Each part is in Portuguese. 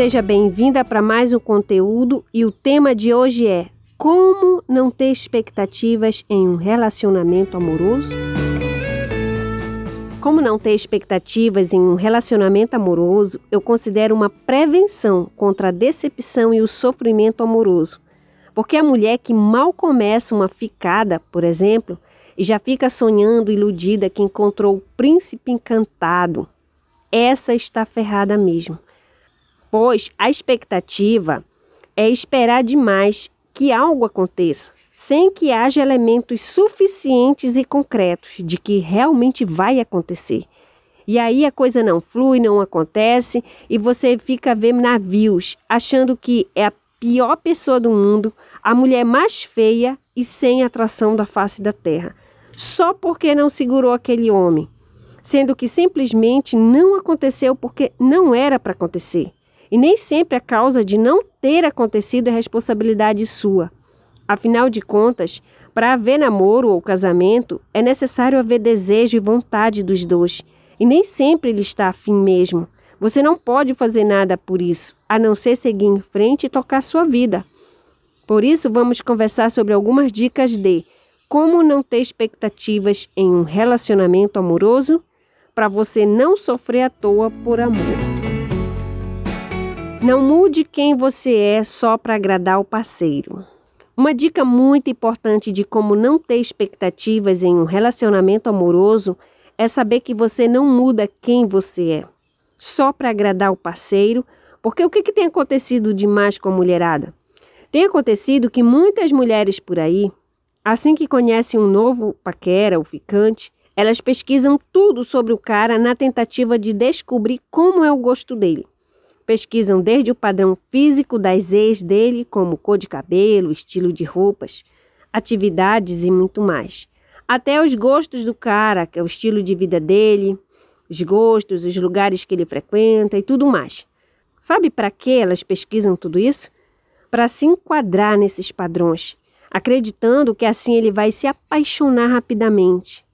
seja bem-vinda para mais um conteúdo e o tema de hoje é Como não ter expectativas em um relacionamento amoroso? Como não ter expectativas em um relacionamento amoroso, eu considero uma prevenção contra a decepção e o sofrimento amoroso. Porque a mulher que mal começa uma ficada, por exemplo, e já fica sonhando iludida que encontrou o príncipe encantado, essa está ferrada mesmo. Pois a expectativa é esperar demais que algo aconteça, sem que haja elementos suficientes e concretos de que realmente vai acontecer. E aí a coisa não flui, não acontece, e você fica vendo navios, achando que é a pior pessoa do mundo, a mulher mais feia e sem atração da face da terra, só porque não segurou aquele homem sendo que simplesmente não aconteceu porque não era para acontecer. E nem sempre a causa de não ter acontecido é responsabilidade sua. Afinal de contas, para haver namoro ou casamento, é necessário haver desejo e vontade dos dois. E nem sempre ele está afim mesmo. Você não pode fazer nada por isso, a não ser seguir em frente e tocar sua vida. Por isso, vamos conversar sobre algumas dicas de como não ter expectativas em um relacionamento amoroso para você não sofrer à toa por amor. Não mude quem você é só para agradar o parceiro. Uma dica muito importante de como não ter expectativas em um relacionamento amoroso é saber que você não muda quem você é só para agradar o parceiro, porque o que, que tem acontecido demais com a mulherada? Tem acontecido que muitas mulheres por aí, assim que conhecem um novo paquera ou ficante, elas pesquisam tudo sobre o cara na tentativa de descobrir como é o gosto dele. Pesquisam desde o padrão físico das ex dele, como cor de cabelo, estilo de roupas, atividades e muito mais, até os gostos do cara, que é o estilo de vida dele, os gostos, os lugares que ele frequenta e tudo mais. Sabe para que elas pesquisam tudo isso? Para se enquadrar nesses padrões, acreditando que assim ele vai se apaixonar rapidamente.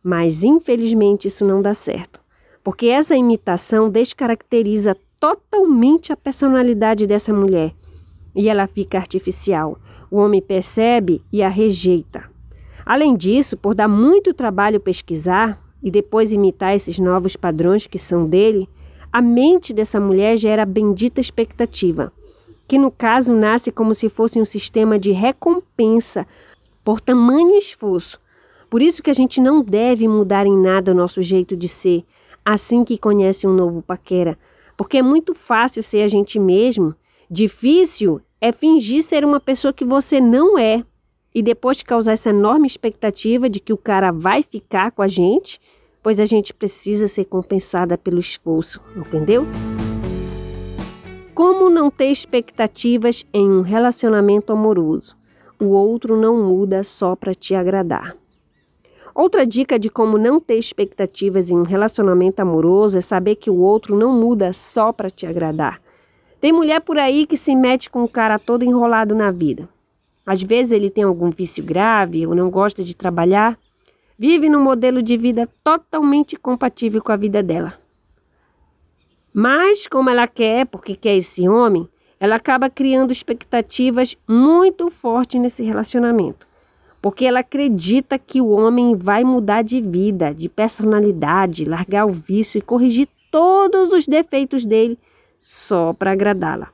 Mas infelizmente isso não dá certo, porque essa imitação descaracteriza totalmente a personalidade dessa mulher e ela fica artificial. O homem percebe e a rejeita. Além disso, por dar muito trabalho pesquisar e depois imitar esses novos padrões que são dele, a mente dessa mulher gera a bendita expectativa, que no caso nasce como se fosse um sistema de recompensa por tamanho esforço por isso que a gente não deve mudar em nada o nosso jeito de ser assim que conhece um novo paquera, porque é muito fácil ser a gente mesmo, difícil é fingir ser uma pessoa que você não é e depois causar essa enorme expectativa de que o cara vai ficar com a gente, pois a gente precisa ser compensada pelo esforço, entendeu? Como não ter expectativas em um relacionamento amoroso? O outro não muda só para te agradar. Outra dica de como não ter expectativas em um relacionamento amoroso é saber que o outro não muda só para te agradar. Tem mulher por aí que se mete com o cara todo enrolado na vida. Às vezes ele tem algum vício grave ou não gosta de trabalhar, vive num modelo de vida totalmente compatível com a vida dela. Mas, como ela quer, porque quer esse homem, ela acaba criando expectativas muito fortes nesse relacionamento porque ela acredita que o homem vai mudar de vida, de personalidade, largar o vício e corrigir todos os defeitos dele só para agradá-la.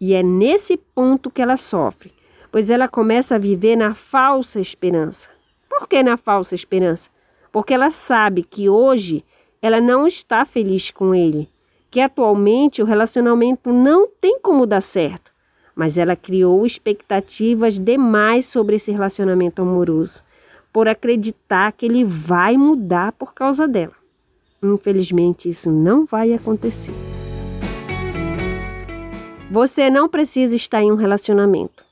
E é nesse ponto que ela sofre, pois ela começa a viver na falsa esperança. Por que na falsa esperança? Porque ela sabe que hoje ela não está feliz com ele, que atualmente o relacionamento não tem como dar certo mas ela criou expectativas demais sobre esse relacionamento amoroso, por acreditar que ele vai mudar por causa dela. Infelizmente, isso não vai acontecer. Você não precisa estar em um relacionamento.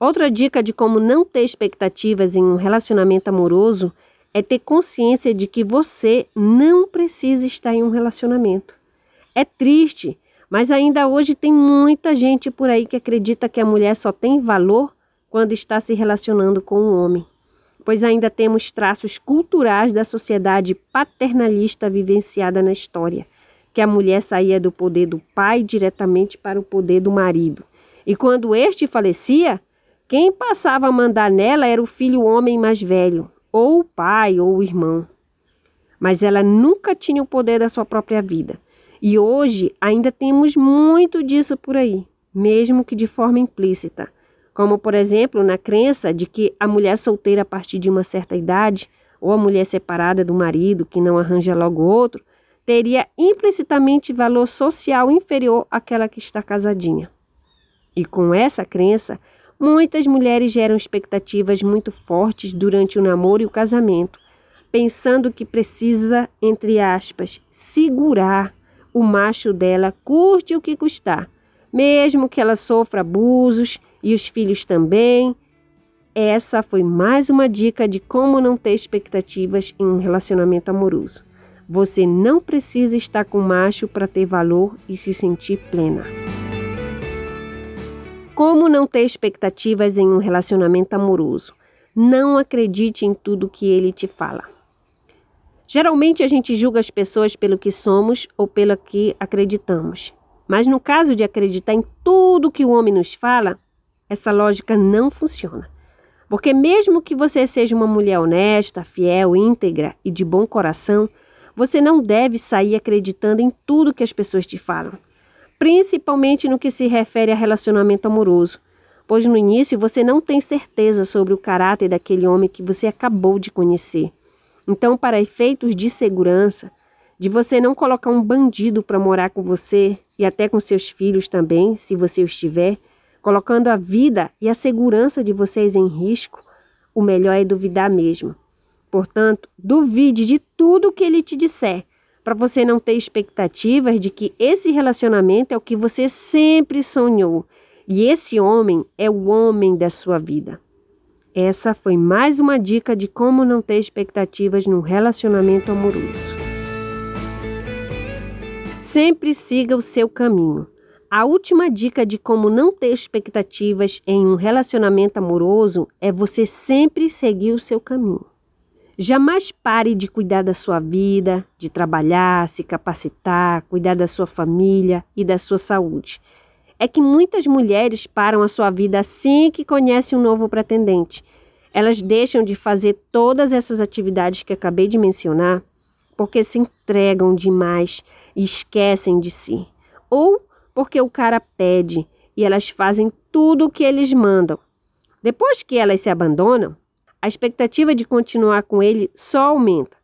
Outra dica de como não ter expectativas em um relacionamento amoroso é ter consciência de que você não precisa estar em um relacionamento. É triste mas ainda hoje tem muita gente por aí que acredita que a mulher só tem valor quando está se relacionando com um homem, pois ainda temos traços culturais da sociedade paternalista vivenciada na história, que a mulher saía do poder do pai diretamente para o poder do marido. E quando este falecia, quem passava a mandar nela era o filho homem mais velho, ou o pai ou o irmão. Mas ela nunca tinha o poder da sua própria vida. E hoje ainda temos muito disso por aí, mesmo que de forma implícita. Como, por exemplo, na crença de que a mulher solteira a partir de uma certa idade, ou a mulher separada do marido que não arranja logo outro, teria implicitamente valor social inferior àquela que está casadinha. E com essa crença, muitas mulheres geram expectativas muito fortes durante o namoro e o casamento, pensando que precisa, entre aspas, segurar o macho dela, curte o que custar, mesmo que ela sofra abusos e os filhos também. Essa foi mais uma dica de como não ter expectativas em um relacionamento amoroso. Você não precisa estar com macho para ter valor e se sentir plena. Como não ter expectativas em um relacionamento amoroso? Não acredite em tudo que ele te fala. Geralmente a gente julga as pessoas pelo que somos ou pelo que acreditamos. Mas no caso de acreditar em tudo que o homem nos fala, essa lógica não funciona. Porque mesmo que você seja uma mulher honesta, fiel, íntegra e de bom coração, você não deve sair acreditando em tudo que as pessoas te falam principalmente no que se refere a relacionamento amoroso, pois no início você não tem certeza sobre o caráter daquele homem que você acabou de conhecer. Então, para efeitos de segurança, de você não colocar um bandido para morar com você e até com seus filhos também, se você os tiver, colocando a vida e a segurança de vocês em risco, o melhor é duvidar mesmo. Portanto, duvide de tudo que ele te disser para você não ter expectativas de que esse relacionamento é o que você sempre sonhou e esse homem é o homem da sua vida. Essa foi mais uma dica de como não ter expectativas num relacionamento amoroso. Sempre siga o seu caminho. A última dica de como não ter expectativas em um relacionamento amoroso é você sempre seguir o seu caminho. Jamais pare de cuidar da sua vida, de trabalhar, se capacitar, cuidar da sua família e da sua saúde. É que muitas mulheres param a sua vida assim que conhecem um novo pretendente. Elas deixam de fazer todas essas atividades que acabei de mencionar porque se entregam demais e esquecem de si. Ou porque o cara pede e elas fazem tudo o que eles mandam. Depois que elas se abandonam, a expectativa de continuar com ele só aumenta.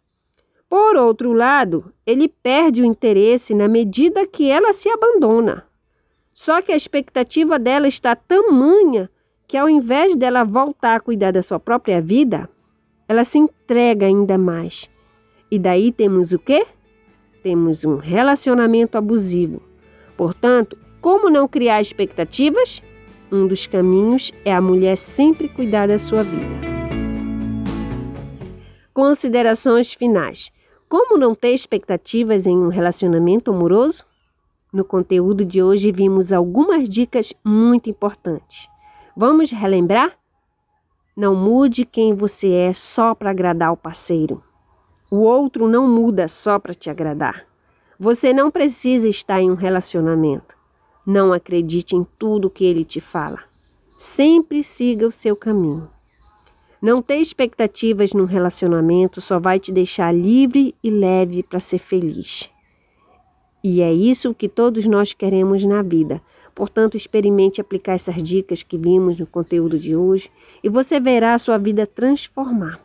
Por outro lado, ele perde o interesse na medida que ela se abandona. Só que a expectativa dela está tamanha que, ao invés dela voltar a cuidar da sua própria vida, ela se entrega ainda mais. E daí temos o quê? Temos um relacionamento abusivo. Portanto, como não criar expectativas? Um dos caminhos é a mulher sempre cuidar da sua vida. Considerações finais. Como não ter expectativas em um relacionamento amoroso? No conteúdo de hoje vimos algumas dicas muito importantes. Vamos relembrar? Não mude quem você é só para agradar o parceiro. O outro não muda só para te agradar. Você não precisa estar em um relacionamento. Não acredite em tudo que ele te fala. Sempre siga o seu caminho. Não ter expectativas num relacionamento só vai te deixar livre e leve para ser feliz. E é isso que todos nós queremos na vida. Portanto, experimente aplicar essas dicas que vimos no conteúdo de hoje e você verá a sua vida transformar.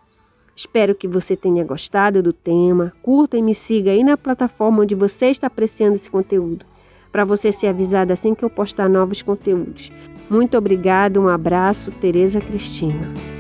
Espero que você tenha gostado do tema. Curta e me siga aí na plataforma onde você está apreciando esse conteúdo, para você ser avisado assim que eu postar novos conteúdos. Muito obrigada, um abraço, Tereza Cristina.